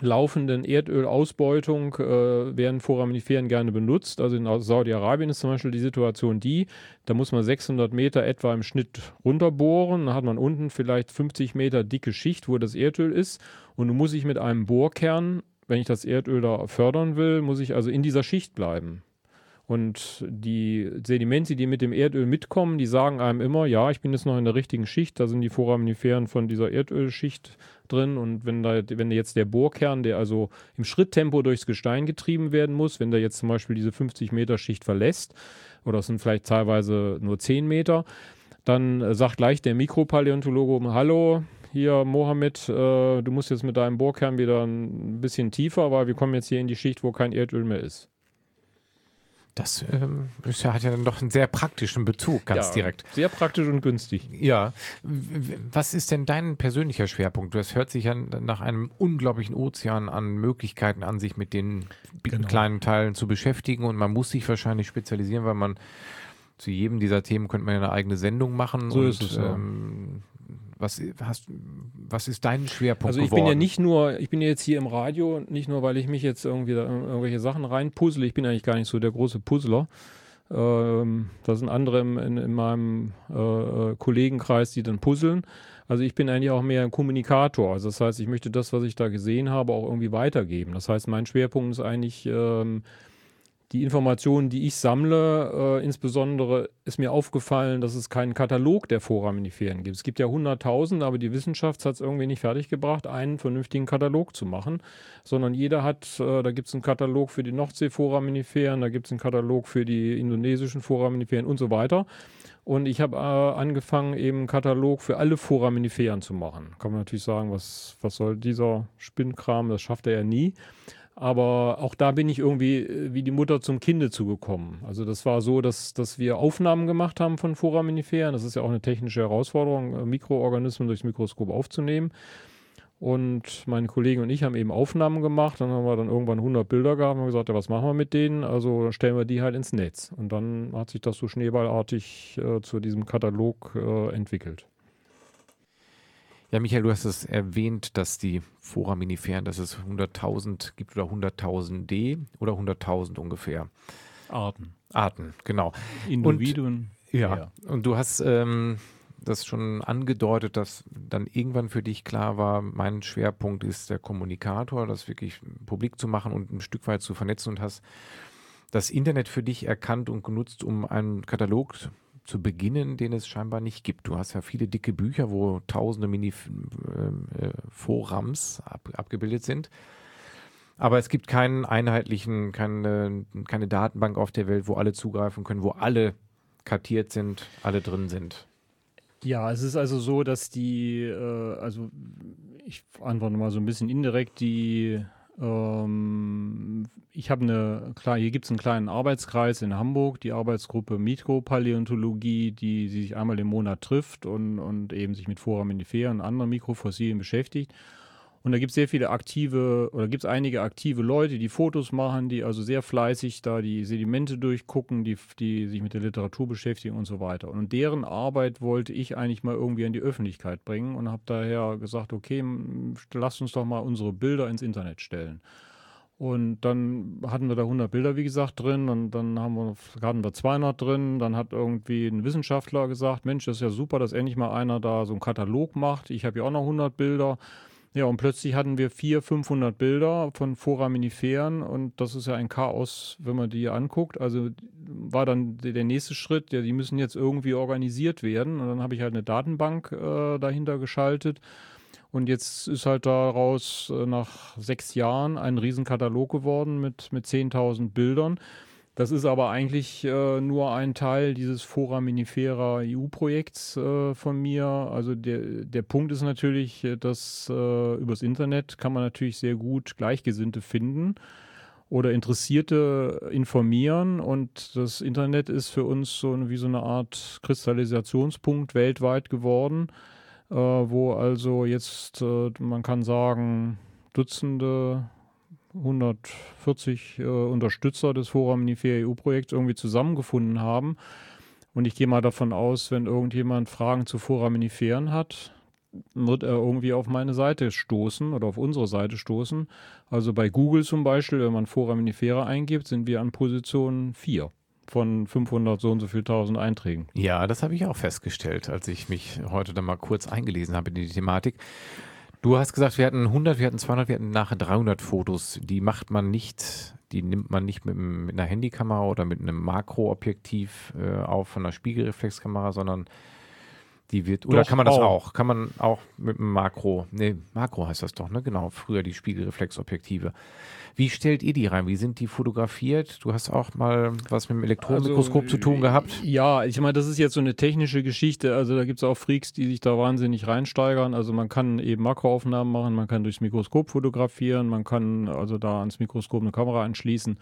S2: laufenden Erdölausbeutung äh, werden Foraminiferen gerne benutzt. Also in Saudi-Arabien ist zum Beispiel die Situation die, da muss man 600 Meter etwa im Schnitt runterbohren. Dann hat man unten vielleicht 50 Meter dicke Schicht, wo das Erdöl ist. Und nun muss ich mit einem Bohrkern, wenn ich das Erdöl da fördern will, muss ich also in dieser Schicht bleiben. Und die Sedimente, die mit dem Erdöl mitkommen, die sagen einem immer, ja, ich bin jetzt noch in der richtigen Schicht, da sind die Foraminiferen von dieser Erdölschicht drin. Und wenn da, wenn jetzt der Bohrkern, der also im Schritttempo durchs Gestein getrieben werden muss, wenn der jetzt zum Beispiel diese 50 Meter Schicht verlässt, oder es sind vielleicht teilweise nur 10 Meter, dann sagt gleich der Mikropaläontologe, hallo, hier Mohammed, äh, du musst jetzt mit deinem Bohrkern wieder ein bisschen tiefer, weil wir kommen jetzt hier in die Schicht, wo kein Erdöl mehr ist.
S1: Das ähm, ist ja, hat ja dann doch einen sehr praktischen Bezug, ganz
S2: ja,
S1: direkt.
S2: Sehr praktisch und günstig.
S1: Ja. Was ist denn dein persönlicher Schwerpunkt? Das hört sich ja nach einem unglaublichen Ozean an Möglichkeiten an, sich mit den genau. kleinen Teilen zu beschäftigen. Und man muss sich wahrscheinlich spezialisieren, weil man zu jedem dieser Themen könnte man ja eine eigene Sendung machen.
S2: So
S1: und,
S2: ist es, ja.
S1: ähm, was, hast, was ist dein Schwerpunkt?
S2: Also ich
S1: geworden?
S2: bin ja nicht nur, ich bin ja jetzt hier im Radio, nicht nur, weil ich mich jetzt irgendwie da irgendwelche Sachen reinpuzzle. Ich bin eigentlich gar nicht so der große Puzzler. Ähm, da sind andere in, in meinem äh, äh, Kollegenkreis, die dann puzzeln. Also ich bin eigentlich auch mehr ein Kommunikator. Also das heißt, ich möchte das, was ich da gesehen habe, auch irgendwie weitergeben. Das heißt, mein Schwerpunkt ist eigentlich ähm, die Informationen, die ich sammle, äh, insbesondere ist mir aufgefallen, dass es keinen Katalog der Foraminiferen gibt. Es gibt ja 100.000, aber die Wissenschaft hat es irgendwie nicht fertiggebracht, einen vernünftigen Katalog zu machen, sondern jeder hat, äh, da gibt es einen Katalog für die Nordsee-Foraminiferen, da gibt es einen Katalog für die indonesischen Foraminiferen und so weiter. Und ich habe äh, angefangen, eben einen Katalog für alle Foraminiferen zu machen. Kann man natürlich sagen, was, was soll dieser Spinnkram, das schafft er ja nie. Aber auch da bin ich irgendwie äh, wie die Mutter zum Kinde zugekommen. Also das war so, dass, dass wir Aufnahmen gemacht haben von Foraminiferen. Das ist ja auch eine technische Herausforderung, äh, Mikroorganismen durchs Mikroskop aufzunehmen. Und meine Kollegen und ich haben eben Aufnahmen gemacht. Dann haben wir dann irgendwann 100 Bilder gehabt und gesagt, ja, was machen wir mit denen? Also stellen wir die halt ins Netz. Und dann hat sich das so schneeballartig äh, zu diesem Katalog äh, entwickelt.
S1: Ja, Michael, du hast es erwähnt, dass die Foraminiferen, dass es 100.000 gibt oder 100.000 D oder 100.000 ungefähr.
S2: Arten.
S1: Arten, genau.
S2: Individuen.
S1: Und, ja, ja, und du hast ähm, das schon angedeutet, dass dann irgendwann für dich klar war, mein Schwerpunkt ist der Kommunikator, das wirklich publik zu machen und ein Stück weit zu vernetzen und hast das Internet für dich erkannt und genutzt, um einen Katalog zu beginnen, den es scheinbar nicht gibt. Du hast ja viele dicke Bücher, wo tausende Mini-Forams äh, ab, abgebildet sind. Aber es gibt keinen einheitlichen, keine, keine Datenbank auf der Welt, wo alle zugreifen können, wo alle kartiert sind, alle drin sind.
S2: Ja, es ist also so, dass die, äh, also ich antworte mal so ein bisschen indirekt, die ähm, ich habe eine, klar, hier gibt es einen kleinen Arbeitskreis in Hamburg, die Arbeitsgruppe Mikropaläontologie, die, die sich einmal im Monat trifft und, und eben sich mit Foraminiferen und anderen Mikrofossilien beschäftigt. Und da gibt es sehr viele aktive, oder gibt es einige aktive Leute, die Fotos machen, die also sehr fleißig da die Sedimente durchgucken, die, die sich mit der Literatur beschäftigen und so weiter. Und deren Arbeit wollte ich eigentlich mal irgendwie an die Öffentlichkeit bringen und habe daher gesagt, okay, lasst uns doch mal unsere Bilder ins Internet stellen. Und dann hatten wir da 100 Bilder, wie gesagt, drin. Und dann haben wir, hatten wir 200 drin. Dann hat irgendwie ein Wissenschaftler gesagt, Mensch, das ist ja super, dass endlich mal einer da so einen Katalog macht. Ich habe ja auch noch 100 Bilder. Ja, und plötzlich hatten wir 400, 500 Bilder von Foraminiferen und das ist ja ein Chaos, wenn man die anguckt. Also war dann der nächste Schritt, ja, die müssen jetzt irgendwie organisiert werden und dann habe ich halt eine Datenbank äh, dahinter geschaltet und jetzt ist halt daraus äh, nach sechs Jahren ein Riesenkatalog geworden mit, mit 10.000 Bildern. Das ist aber eigentlich äh, nur ein Teil dieses Foraminifera EU-Projekts äh, von mir. Also der, der Punkt ist natürlich, äh, dass äh, übers Internet kann man natürlich sehr gut Gleichgesinnte finden. oder Interessierte informieren. Und das Internet ist für uns so wie so eine Art Kristallisationspunkt weltweit geworden, äh, wo also jetzt, äh, man kann sagen, Dutzende 140 äh, Unterstützer des Foraminifera EU-Projekts irgendwie zusammengefunden haben. Und ich gehe mal davon aus, wenn irgendjemand Fragen zu Foraminiferen hat, wird er irgendwie auf meine Seite stoßen oder auf unsere Seite stoßen. Also bei Google zum Beispiel, wenn man Foraminifera eingibt, sind wir an Position 4 von 500 so und so viel tausend Einträgen.
S1: Ja, das habe ich auch festgestellt, als ich mich heute dann mal kurz eingelesen habe in die Thematik. Du hast gesagt, wir hatten 100, wir hatten 200, wir hatten nachher 300 Fotos. Die macht man nicht, die nimmt man nicht mit, mit einer Handykamera oder mit einem Makroobjektiv äh, auf von einer Spiegelreflexkamera, sondern die wird, oder
S2: Doch,
S1: kann man das
S2: auch.
S1: auch. Kann man auch mit einem Makro, nee, Makro heißt das doch, ne? Genau, früher die Spiegelreflexobjektive. Wie stellt ihr die rein? Wie sind die fotografiert? Du hast auch mal was mit dem Elektronenmikroskop
S2: Also,
S1: zu tun gehabt.
S2: Ja, ich meine, das ist jetzt so eine technische Geschichte. Also da gibt es auch Freaks, die sich da wahnsinnig reinsteigern. Also man kann eben Makroaufnahmen machen, man kann durchs Mikroskop fotografieren, man kann also da ans Mikroskop eine Kamera anschließen.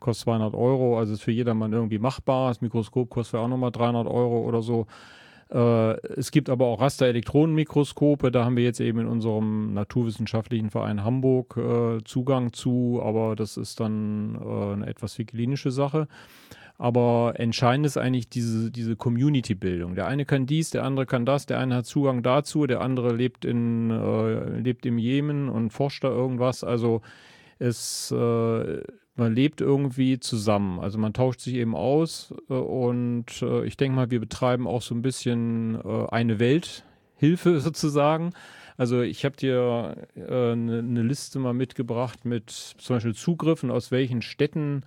S2: Kostet 200 Euro, also ist für jedermann irgendwie machbar. Das Mikroskop kostet auch nochmal 300 Euro oder so. Äh, es gibt aber auch Rasterelektronenmikroskope, da haben wir jetzt eben in unserem naturwissenschaftlichen Verein Hamburg äh, Zugang zu, aber das ist dann äh, eine etwas viel klinische Sache. Aber entscheidend ist eigentlich diese, diese Community-Bildung. Der eine kann dies, der andere kann das, der eine hat Zugang dazu, der andere lebt, in, äh, lebt im Jemen und forscht da irgendwas. Also es, äh, man lebt irgendwie zusammen. Also man tauscht sich eben aus äh, und äh, ich denke mal, wir betreiben auch so ein bisschen äh, eine Welthilfe *laughs* sozusagen. Also ich habe dir eine ne Liste mal mitgebracht mit zum Beispiel Zugriffen, aus welchen Städten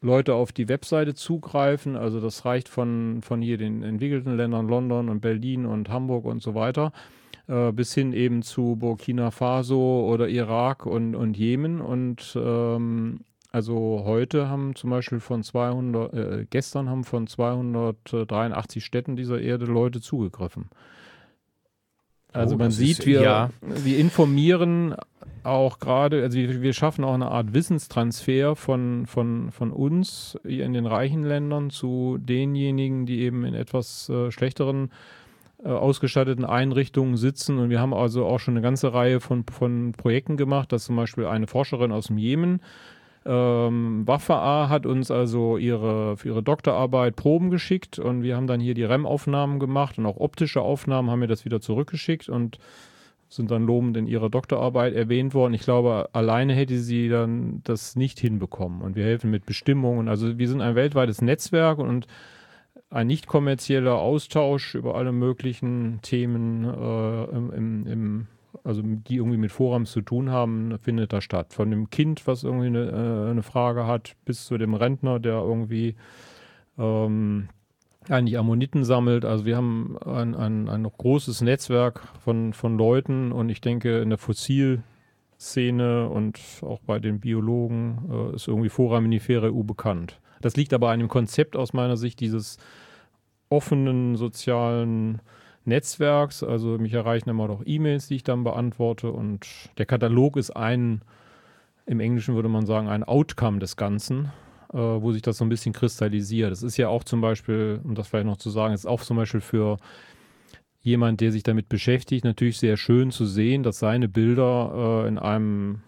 S2: Leute auf die Webseite zugreifen. Also das reicht von, von hier den entwickelten Ländern London und Berlin und Hamburg und so weiter äh, bis hin eben zu Burkina Faso oder Irak und, und Jemen. Und ähm, also heute haben zum Beispiel von 200, äh, gestern haben von 283 Städten dieser Erde Leute zugegriffen. Also
S1: Oh,
S2: man sieht,
S1: ist-
S2: wir,
S1: ja.
S2: wir informieren auch gerade, also wir, wir schaffen auch eine Art Wissenstransfer von, von, von uns hier in den reichen Ländern zu denjenigen, die eben in etwas äh, schlechteren äh, ausgestatteten Einrichtungen sitzen. Und wir haben also auch schon eine ganze Reihe von, von Projekten gemacht, dass zum Beispiel eine Forscherin aus dem Jemen, ähm, Wafa hat uns also ihre, für ihre Doktorarbeit Proben geschickt und wir haben dann hier die REM-Aufnahmen gemacht und auch optische Aufnahmen haben wir das wieder zurückgeschickt und sind dann lobend in ihrer Doktorarbeit erwähnt worden. Ich glaube, alleine hätte sie dann das nicht hinbekommen. Und wir helfen mit Bestimmungen. Also wir sind ein weltweites Netzwerk und ein nicht kommerzieller Austausch über alle möglichen Themen, äh, im, im, also die irgendwie mit Forums zu tun haben, findet da statt. Von dem Kind, was irgendwie eine, äh, eine Frage hat, bis zu dem Rentner, der irgendwie ähm, eigentlich Ammoniten sammelt. Also wir haben ein, ein, ein großes Netzwerk von, von Leuten und ich denke in der Fossilszene und auch bei den Biologen äh, ist irgendwie Foraminifera EU bekannt. Das liegt aber an dem Konzept aus meiner Sicht dieses offenen sozialen Netzwerks. Also mich erreichen immer noch E-Mails, die ich dann beantworte und der Katalog ist ein, im Englischen würde man sagen, ein Outcome des Ganzen äh, wo sich das so ein bisschen kristallisiert. Das ist ja auch zum Beispiel, um das vielleicht noch zu sagen, ist auch zum Beispiel für jemand, der sich damit beschäftigt, natürlich sehr schön zu sehen, dass seine Bilder äh, in einem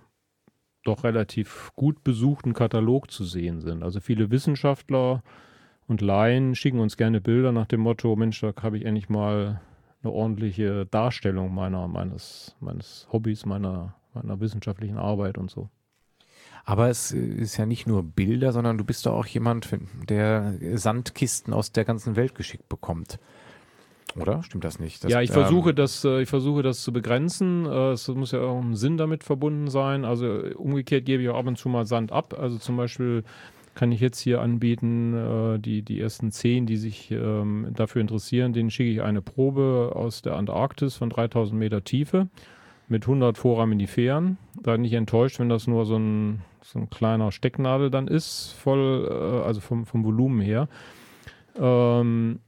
S2: doch relativ gut besuchten Katalog zu sehen sind. Also viele Wissenschaftler und Laien schicken uns gerne Bilder nach dem Motto, Mensch, da habe ich endlich mal eine ordentliche Darstellung meiner, meines, meines Hobbys, meiner, meiner wissenschaftlichen Arbeit und so.
S1: Aber es ist ja nicht nur Bilder, sondern du bist doch auch jemand, der Sandkisten aus der ganzen Welt geschickt bekommt. Oder? Stimmt das nicht? Das,
S2: ja, ich
S1: ähm,
S2: versuche das, äh, ich versuche das zu begrenzen. Äh, Es muss ja auch ein Sinn damit verbunden sein. Also umgekehrt gebe ich auch ab und zu mal Sand ab. Also zum Beispiel kann ich jetzt hier anbieten, äh, die, die ersten zehn, die sich ähm, dafür interessieren, denen schicke ich eine Probe aus der Antarktis von 3000 Meter Tiefe mit 100 Foraminiferen. Da nicht enttäuscht, wenn das nur so ein, so ein kleiner Stecknadel dann ist, voll, äh, also vom, vom Volumen her. Ähm,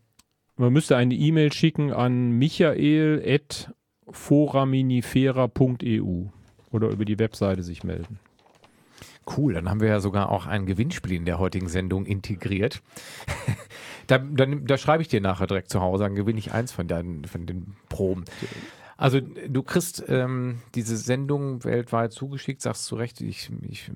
S2: man müsste eine E-Mail schicken an michael.foraminifera.eu oder über die Webseite sich melden.
S1: Cool, dann haben wir ja sogar auch ein Gewinnspiel in der heutigen Sendung integriert. *laughs* da, dann, da schreibe ich dir nachher direkt zu Hause, dann gewinne ich eins von, deinen, von den Proben. Also du kriegst ähm, diese Sendung weltweit zugeschickt, sagst zu Recht, ich, ich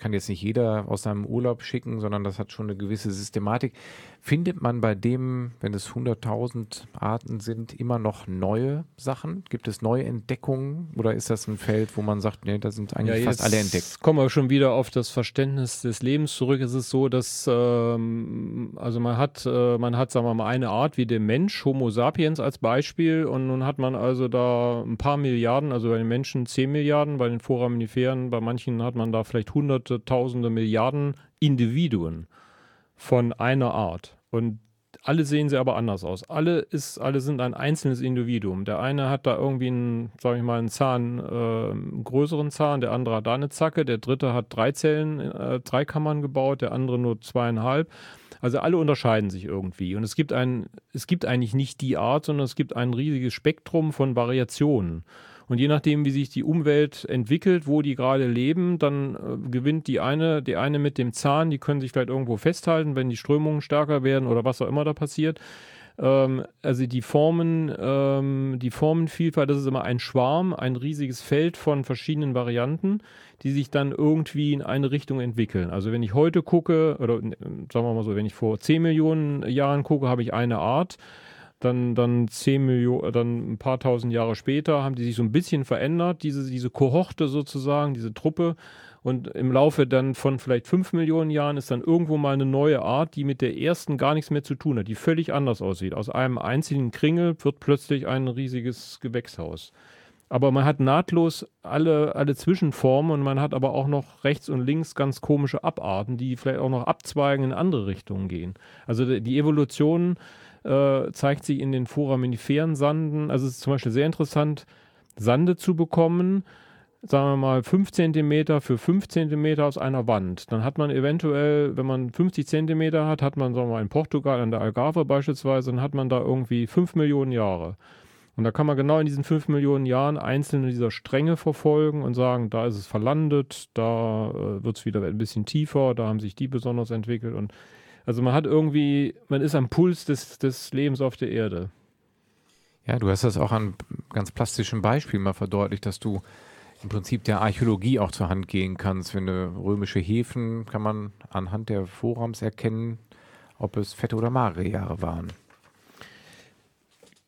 S1: kann jetzt nicht jeder aus seinem Urlaub schicken, sondern das hat schon eine gewisse Systematik. Findet man bei dem, wenn es 100.000 Arten sind, immer noch neue Sachen? Gibt es neue Entdeckungen oder ist das ein Feld, wo man sagt, nee, da sind eigentlich ja, fast alle entdeckt?
S2: Kommen wir schon wieder auf das Verständnis des Lebens zurück. Es ist so, dass ähm, also man hat, äh, man hat, sagen wir mal, eine Art wie der Mensch, Homo sapiens als Beispiel, und nun hat man also da ein paar Milliarden, also bei den Menschen 10 Milliarden, bei den Foraminiferen, bei manchen hat man da vielleicht hunderte, tausende Milliarden Individuen von einer Art. Und alle sehen sie aber anders aus. Alle, ist, alle sind ein einzelnes Individuum. Der eine hat da irgendwie einen, sag ich mal, einen Zahn, äh, einen größeren Zahn, der andere hat da eine Zacke, der dritte hat drei Zellen, äh, drei Kammern gebaut, der andere nur zweieinhalb. Also alle unterscheiden sich irgendwie. Und es gibt ein, es gibt eigentlich nicht die Art, sondern es gibt ein riesiges Spektrum von Variationen. Und je nachdem, wie sich die Umwelt entwickelt, wo die gerade leben, dann äh, gewinnt die eine, die eine mit dem Zahn, die können sich vielleicht irgendwo festhalten, wenn die Strömungen stärker werden oder was auch immer da passiert. Ähm, also die Formen, ähm, die Formenvielfalt, das ist immer ein Schwarm, ein riesiges Feld von verschiedenen Varianten, die sich dann irgendwie in eine Richtung entwickeln. Also wenn ich heute gucke, oder äh, sagen wir mal so, wenn ich vor 10 Millionen Jahren gucke, habe ich eine Art dann, dann 10 Millionen, dann ein paar tausend Jahre später haben die sich so ein bisschen verändert, diese, diese Kohorte sozusagen, diese Truppe. Und im Laufe dann von vielleicht 5 Millionen Jahren ist dann irgendwo mal eine neue Art, die mit der ersten gar nichts mehr zu tun hat, die völlig anders aussieht. Aus einem einzigen Kringel wird plötzlich ein riesiges Gewächshaus. Aber man hat nahtlos alle, alle Zwischenformen und man hat aber auch noch rechts und links ganz komische Abarten, die vielleicht auch noch abzweigen in andere Richtungen gehen. Also die Evolution äh, zeigt sich in den foraminiferen Sanden. Also es ist zum Beispiel sehr interessant, Sande zu bekommen, sagen wir mal 5 cm für 5 cm aus einer Wand. Dann hat man eventuell, wenn man 50 cm hat, hat man, sagen wir mal, in Portugal an der Algarve beispielsweise, dann hat man da irgendwie 5 Millionen Jahre. Und da kann man genau in diesen 5 Millionen Jahren einzelne dieser Stränge verfolgen und sagen, da ist es verlandet, da äh, wird es wieder ein bisschen tiefer, da haben sich die besonders entwickelt und also man hat irgendwie, man ist am Puls des, des Lebens auf der Erde.
S1: Ja, du hast das auch an ganz plastischen Beispielen mal verdeutlicht, dass du im Prinzip der Archäologie auch zur Hand gehen kannst. Wenn du römische Häfen kann man anhand der Vorrams erkennen, ob es fette oder magere Jahre waren.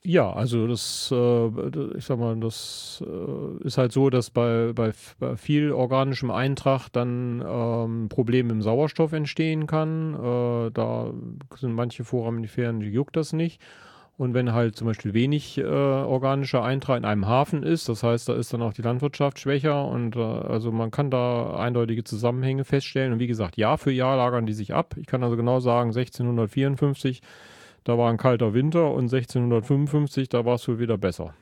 S2: Ja, also das, äh, ich sag mal, das äh, ist halt so, dass bei, bei, bei viel organischem Eintrag dann ähm, Probleme im Sauerstoff entstehen kann. Äh, da sind manche Foraminiferen, die juckt das nicht. Und wenn halt zum Beispiel wenig äh, organischer Eintrag in einem Hafen ist, das heißt, da ist dann auch die Landwirtschaft schwächer und äh, also man kann da eindeutige Zusammenhänge feststellen. Und wie gesagt, Jahr für Jahr lagern die sich ab. Ich kann also genau sagen, 1654 da war ein kalter Winter und 1655, da war es wohl wieder besser.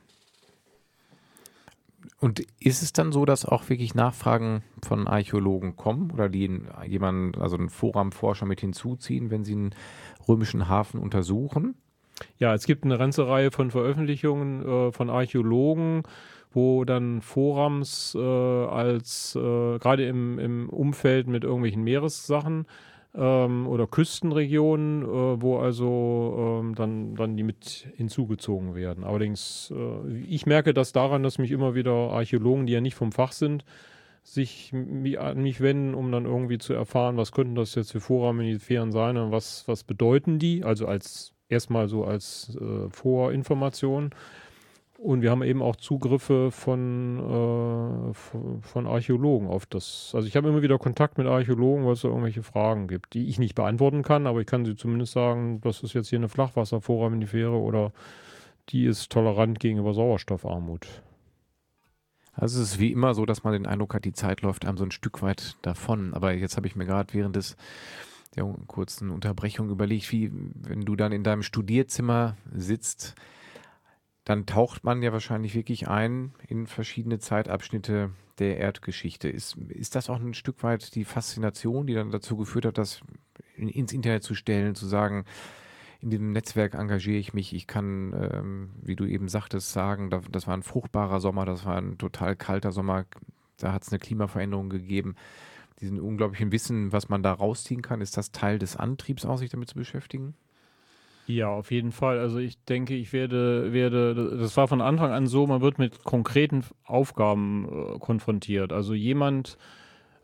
S1: Und ist es dann so, dass auch wirklich Nachfragen von Archäologen kommen oder die jemanden, also einen Foramforscher mit hinzuziehen, wenn sie einen römischen Hafen untersuchen?
S2: Ja, es gibt eine ganze Reihe von Veröffentlichungen äh, von Archäologen, wo dann Forams äh, als äh, gerade im, im Umfeld mit irgendwelchen Meeressachen ähm, oder Küstenregionen, äh, wo also ähm, dann, dann die mit hinzugezogen werden. Allerdings, äh, ich merke das daran, dass mich immer wieder Archäologen, die ja nicht vom Fach sind, sich an mich wenden, um dann irgendwie zu erfahren, was könnten das jetzt für Foraminiferen sein und was, was bedeuten die, also als erstmal so als äh, Vorinformation. Und wir haben eben auch Zugriffe von, äh, von Archäologen auf das. Also ich habe immer wieder Kontakt mit Archäologen, weil es da irgendwelche Fragen gibt, die ich nicht beantworten kann, aber ich kann sie zumindest sagen, das ist jetzt hier eine Flachwasserforaminifere oder die ist tolerant gegenüber Sauerstoffarmut.
S1: Also es ist wie immer so, dass man den Eindruck hat, die Zeit läuft einem so ein Stück weit davon. Aber jetzt habe ich mir gerade während des der kurzen Unterbrechung überlegt, wie wenn du dann in deinem Studierzimmer sitzt, dann taucht man ja wahrscheinlich wirklich ein in verschiedene Zeitabschnitte der Erdgeschichte. Ist, ist das auch ein Stück weit die Faszination, die dann dazu geführt hat, das ins Internet zu stellen, zu sagen, in diesem Netzwerk engagiere ich mich, ich kann, ähm, wie du eben sagtest, sagen, das war ein fruchtbarer Sommer, das war ein total kalter Sommer, da hat es eine Klimaveränderung gegeben. diesen unglaublichen Wissen, was man da rausziehen kann, ist das Teil des Antriebs auch, sich damit zu beschäftigen?
S2: Ja, auf jeden Fall. Also ich denke, ich werde, werde, das war von Anfang an so, man wird mit konkreten Aufgaben äh, konfrontiert. Also jemand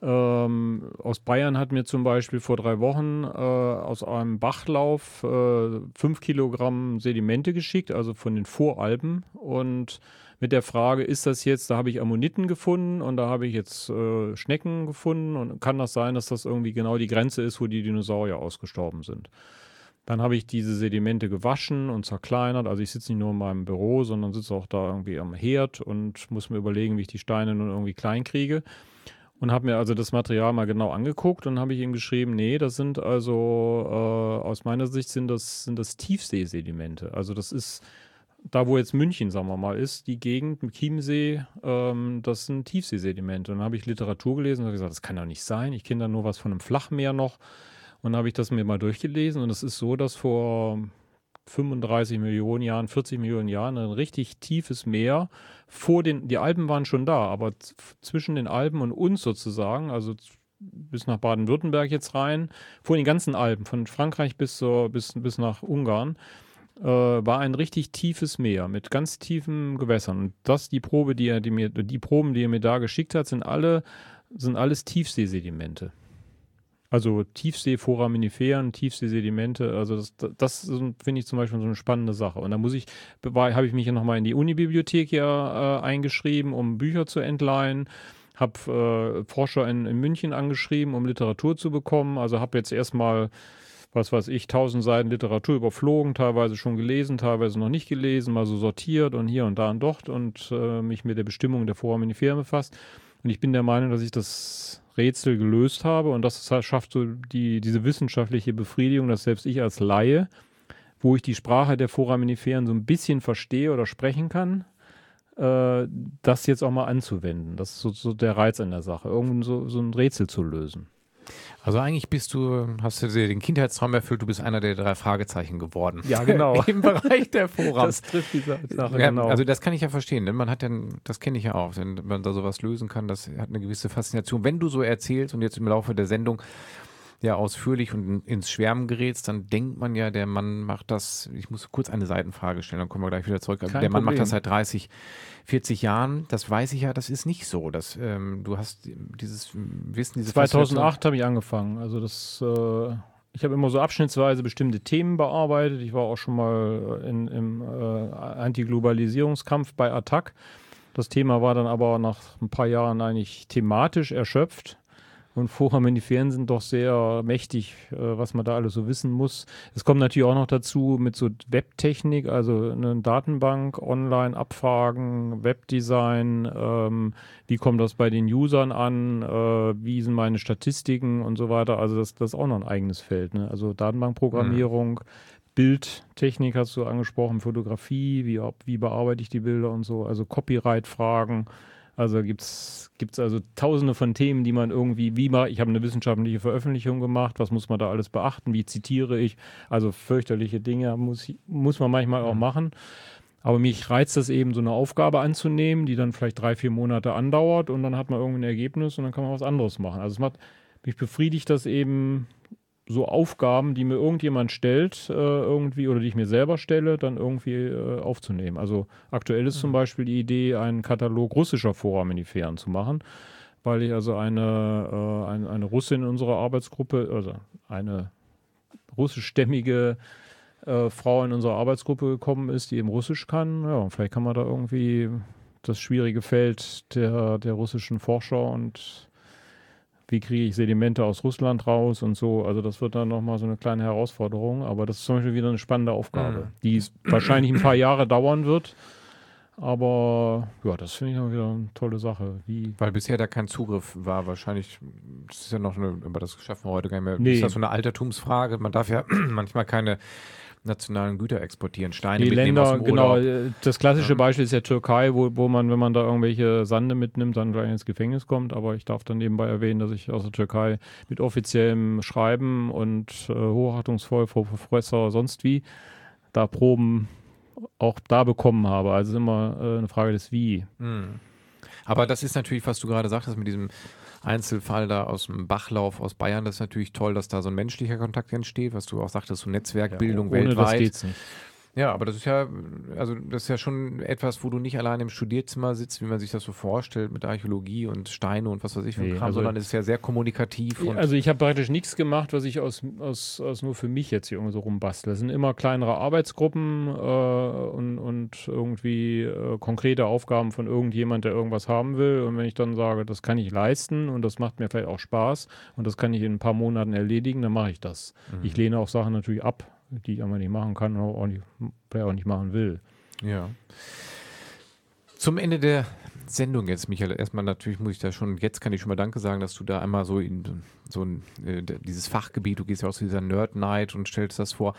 S2: ähm, aus Bayern hat mir zum Beispiel vor drei Wochen äh, aus einem Bachlauf äh, fünf Kilogramm Sedimente geschickt, also von den Voralpen. Und mit der Frage, ist das jetzt, da habe ich Ammoniten gefunden und da habe ich jetzt äh, Schnecken gefunden und kann das sein, dass das irgendwie genau die Grenze ist, wo die Dinosaurier ausgestorben sind? Dann habe ich diese Sedimente gewaschen und zerkleinert. Also ich sitze nicht nur in meinem Büro, sondern sitze auch da irgendwie am Herd und muss mir überlegen, wie ich die Steine nun irgendwie klein kriege und habe mir also das Material mal genau angeguckt und habe ich ihm geschrieben, nee, das sind also äh, aus meiner Sicht sind das, sind das Tiefseesedimente. Also das ist da, wo jetzt München, sagen wir mal, ist, die Gegend mit Chiemsee, ähm, das sind Tiefseesedimente. Und dann habe ich Literatur gelesen und habe gesagt, das kann doch nicht sein. Ich kenne da nur was von einem Flachmeer noch. Und habe ich das mir mal durchgelesen und es ist so, dass vor 35 Millionen Jahren, 40 Millionen Jahren ein richtig tiefes Meer vor den, die Alpen waren schon da, aber zwischen den Alpen und uns sozusagen, also bis nach Baden-Württemberg jetzt rein, vor den ganzen Alpen, von Frankreich bis, so, bis, bis nach Ungarn, äh, war ein richtig tiefes Meer mit ganz tiefen Gewässern. Und das, die Probe, die er die mir, die Proben, die er mir da geschickt hat, sind alle, sind alles Tiefseesedimente. Also Tiefsee-Foraminiferen, Tiefseesedimente, also das, das finde ich zum Beispiel so eine spannende Sache. Und da muss ich, habe ich mich ja nochmal in die Unibibliothek ja äh, eingeschrieben, um Bücher zu entleihen. Habe äh, Forscher in, in München angeschrieben, um Literatur zu bekommen. Also habe jetzt erstmal was weiß ich, tausend Seiten Literatur überflogen, teilweise schon gelesen, teilweise noch nicht gelesen, mal so sortiert und hier und da und dort und äh, mich mit der Bestimmung der Foraminiferen befasst. Und ich bin der Meinung, dass ich das Rätsel gelöst habe und das schafft so die, diese wissenschaftliche Befriedigung, dass selbst ich als Laie, wo ich die Sprache der Foraminiferen so ein bisschen verstehe oder sprechen kann, äh, das jetzt auch mal anzuwenden. Das ist so, so der Reiz an der Sache, irgendwie so, so ein Rätsel zu lösen.
S1: Also eigentlich bist du, hast du dir den Kindheitstraum erfüllt, du bist einer der drei Fragezeichen geworden.
S2: Ja, genau. *laughs*
S1: Im Bereich der Forum.
S2: Das trifft die Sache,
S1: ja, genau. Also das kann ich ja verstehen, denn man hat dann, das kenne ich ja auch, wenn man da sowas lösen kann, das hat eine gewisse Faszination. Wenn du so erzählst und jetzt im Laufe der Sendung ja ausführlich und ins Schwärmen gerätst, dann denkt man ja, der Mann macht das, ich muss kurz eine Seitenfrage stellen, dann kommen wir gleich wieder zurück. Kein der Mann macht das seit 30, 40 Jahren. Das weiß ich ja, das ist nicht so. Das, ähm, du hast dieses Wissen, diese
S2: 2008 habe ich angefangen. Also das, äh, ich habe immer so abschnittsweise bestimmte Themen bearbeitet. Ich war auch schon mal in, im äh, Antiglobalisierungskampf bei Attac. Das Thema war dann aber nach ein paar Jahren eigentlich thematisch erschöpft. Und Foraminiferen sind doch sehr mächtig, äh, was man da alles so wissen muss. Es kommt natürlich auch noch dazu mit so Webtechnik, also eine Datenbank, Online-Abfragen, Webdesign, ähm, wie kommt das bei den Usern an, äh, wie sind meine Statistiken und so weiter. Also das, das ist auch noch ein eigenes Feld. Ne? Also Datenbankprogrammierung, mhm. Bildtechnik hast du angesprochen, Fotografie, wie, wie bearbeite ich die Bilder und so, also Copyright-Fragen. Also gibt es also tausende von Themen, die man irgendwie, wie mal, ich habe eine wissenschaftliche Veröffentlichung gemacht, was muss man da alles beachten, wie zitiere ich, also fürchterliche Dinge muss, muss man manchmal auch mhm. machen. Aber mich reizt das eben, so eine Aufgabe anzunehmen, die dann vielleicht drei, vier Monate andauert und dann hat man irgendwie ein Ergebnis und dann kann man was anderes machen. Also es macht, mich befriedigt das eben, so Aufgaben, die mir irgendjemand stellt, äh, irgendwie, oder die ich mir selber stelle, dann irgendwie äh, aufzunehmen. Also aktuell ist mhm. zum Beispiel die Idee, einen Katalog russischer Foraminiferen zu machen, weil ich also eine, äh, eine, eine Russin in unserer Arbeitsgruppe, also eine russischstämmige äh, Frau in unserer Arbeitsgruppe gekommen ist, die eben Russisch kann. Ja, vielleicht kann man da irgendwie das schwierige Feld der, der russischen Forscher und wie kriege ich Sedimente aus Russland raus und so. Also das wird dann nochmal so eine kleine Herausforderung, aber das ist zum Beispiel wieder eine spannende Aufgabe, mhm. die wahrscheinlich ein paar Jahre dauern wird. Aber ja, das finde ich auch wieder eine tolle Sache. Wie
S1: Weil bisher da kein Zugriff war. Wahrscheinlich, das ist ja noch eine, aber das schaffen wir heute gar nicht mehr. Nee. Ist das so eine Altertumsfrage? Man darf ja *clears throat* manchmal keine nationalen Güter exportieren, Steine
S2: die Länder, genau. Das klassische Beispiel ist ja Türkei, wo, wo man, wenn man da irgendwelche Sande mitnimmt, dann gleich ins Gefängnis kommt. Aber ich darf dann nebenbei erwähnen, dass ich aus der Türkei mit offiziellem Schreiben und äh, hochachtungsvoll vor Professor sonst wie da Proben auch da bekommen habe. Also immer äh, eine Frage des Wie.
S1: Mhm. Aber das ist natürlich, was du gerade sagtest, mit diesem Einzelfall da aus dem Bachlauf aus Bayern. Das ist natürlich toll, dass da so ein menschlicher Kontakt entsteht, was du auch sagtest, so Netzwerkbildung
S2: Ohne
S1: weltweit.
S2: das geht's nicht.
S1: Ja, aber das ist ja, also das ist ja schon etwas, wo du nicht allein im Studierzimmer sitzt, wie man sich das so vorstellt, mit Archäologie und Steine und was weiß ich für
S2: Nee,
S1: Kram,
S2: also-
S1: sondern es ist ja sehr kommunikativ und
S2: Also ich habe praktisch nichts gemacht, was ich aus, aus, aus nur für mich jetzt hier irgendwie so rumbastle. Es sind immer kleinere Arbeitsgruppen äh, und, und irgendwie äh, konkrete Aufgaben von irgendjemand, der irgendwas haben will. Und wenn ich dann sage, das kann ich leisten und das macht mir vielleicht auch Spaß und das kann ich in ein paar Monaten erledigen, dann mache ich das. Ich lehne auch Sachen natürlich ab, die ich einfach nicht machen kann oder auch nicht, auch nicht machen will.
S1: Ja. Zum Ende der Sendung jetzt, Michael, erstmal natürlich muss ich da schon, jetzt kann ich schon mal Danke sagen, dass du da einmal so in so ein, äh, dieses Fachgebiet, du gehst ja aus dieser Nerd Night und stellst das vor.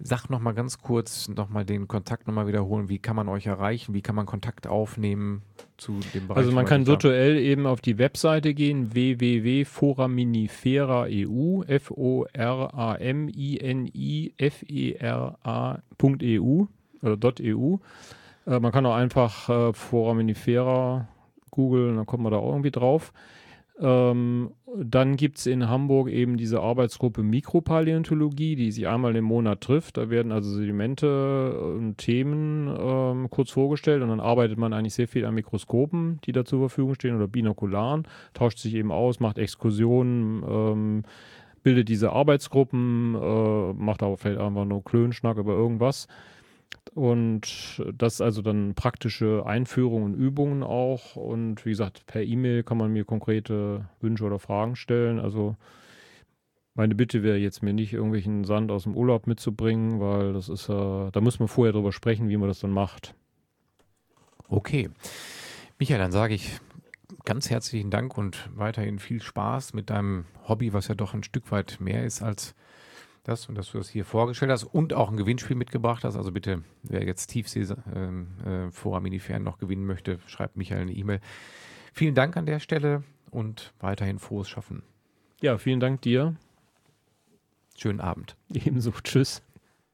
S1: Sag noch mal ganz kurz, noch mal den Kontakt noch mal wiederholen. Wie kann man euch erreichen? Wie kann man Kontakt aufnehmen zu dem Bereich?
S2: Also man kann virtuell eben auf die Webseite gehen, www.foraminifera.eu, F-O-R-A-M-I-N-I-F-E-R-A.eu oder .eu. Äh, man kann auch einfach äh, Foraminifera googeln, dann kommt man da auch irgendwie drauf. Ähm, dann gibt es in Hamburg eben diese Arbeitsgruppe Mikropaläontologie, die sich einmal im Monat trifft. Da werden also Sedimente und Themen ähm, kurz vorgestellt und dann arbeitet man eigentlich sehr viel an Mikroskopen, die da zur Verfügung stehen oder Binokularen, tauscht sich eben aus, macht Exkursionen, ähm, bildet diese Arbeitsgruppen, äh, macht aber vielleicht einfach nur Klönschnack über irgendwas. Und das also dann praktische Einführungen und Übungen auch. Und wie gesagt, per E-Mail kann man mir konkrete Wünsche oder Fragen stellen. Also meine Bitte wäre jetzt mir nicht irgendwelchen Sand aus dem Urlaub mitzubringen, weil das ist ja, da muss man vorher drüber sprechen, wie man das dann macht.
S1: Okay. Michael, dann sage ich ganz herzlichen Dank und weiterhin viel Spaß mit deinem Hobby, was ja doch ein Stück weit mehr ist als das und dass du das hier vorgestellt hast und auch ein Gewinnspiel mitgebracht hast. Also bitte, wer jetzt Tiefsee ähm, äh, Foraminifern noch gewinnen möchte, schreibt Michael eine E-Mail. Vielen Dank an der Stelle und weiterhin frohes Schaffen.
S2: Ja, vielen Dank dir.
S1: Schönen Abend.
S2: Ebenso. Tschüss.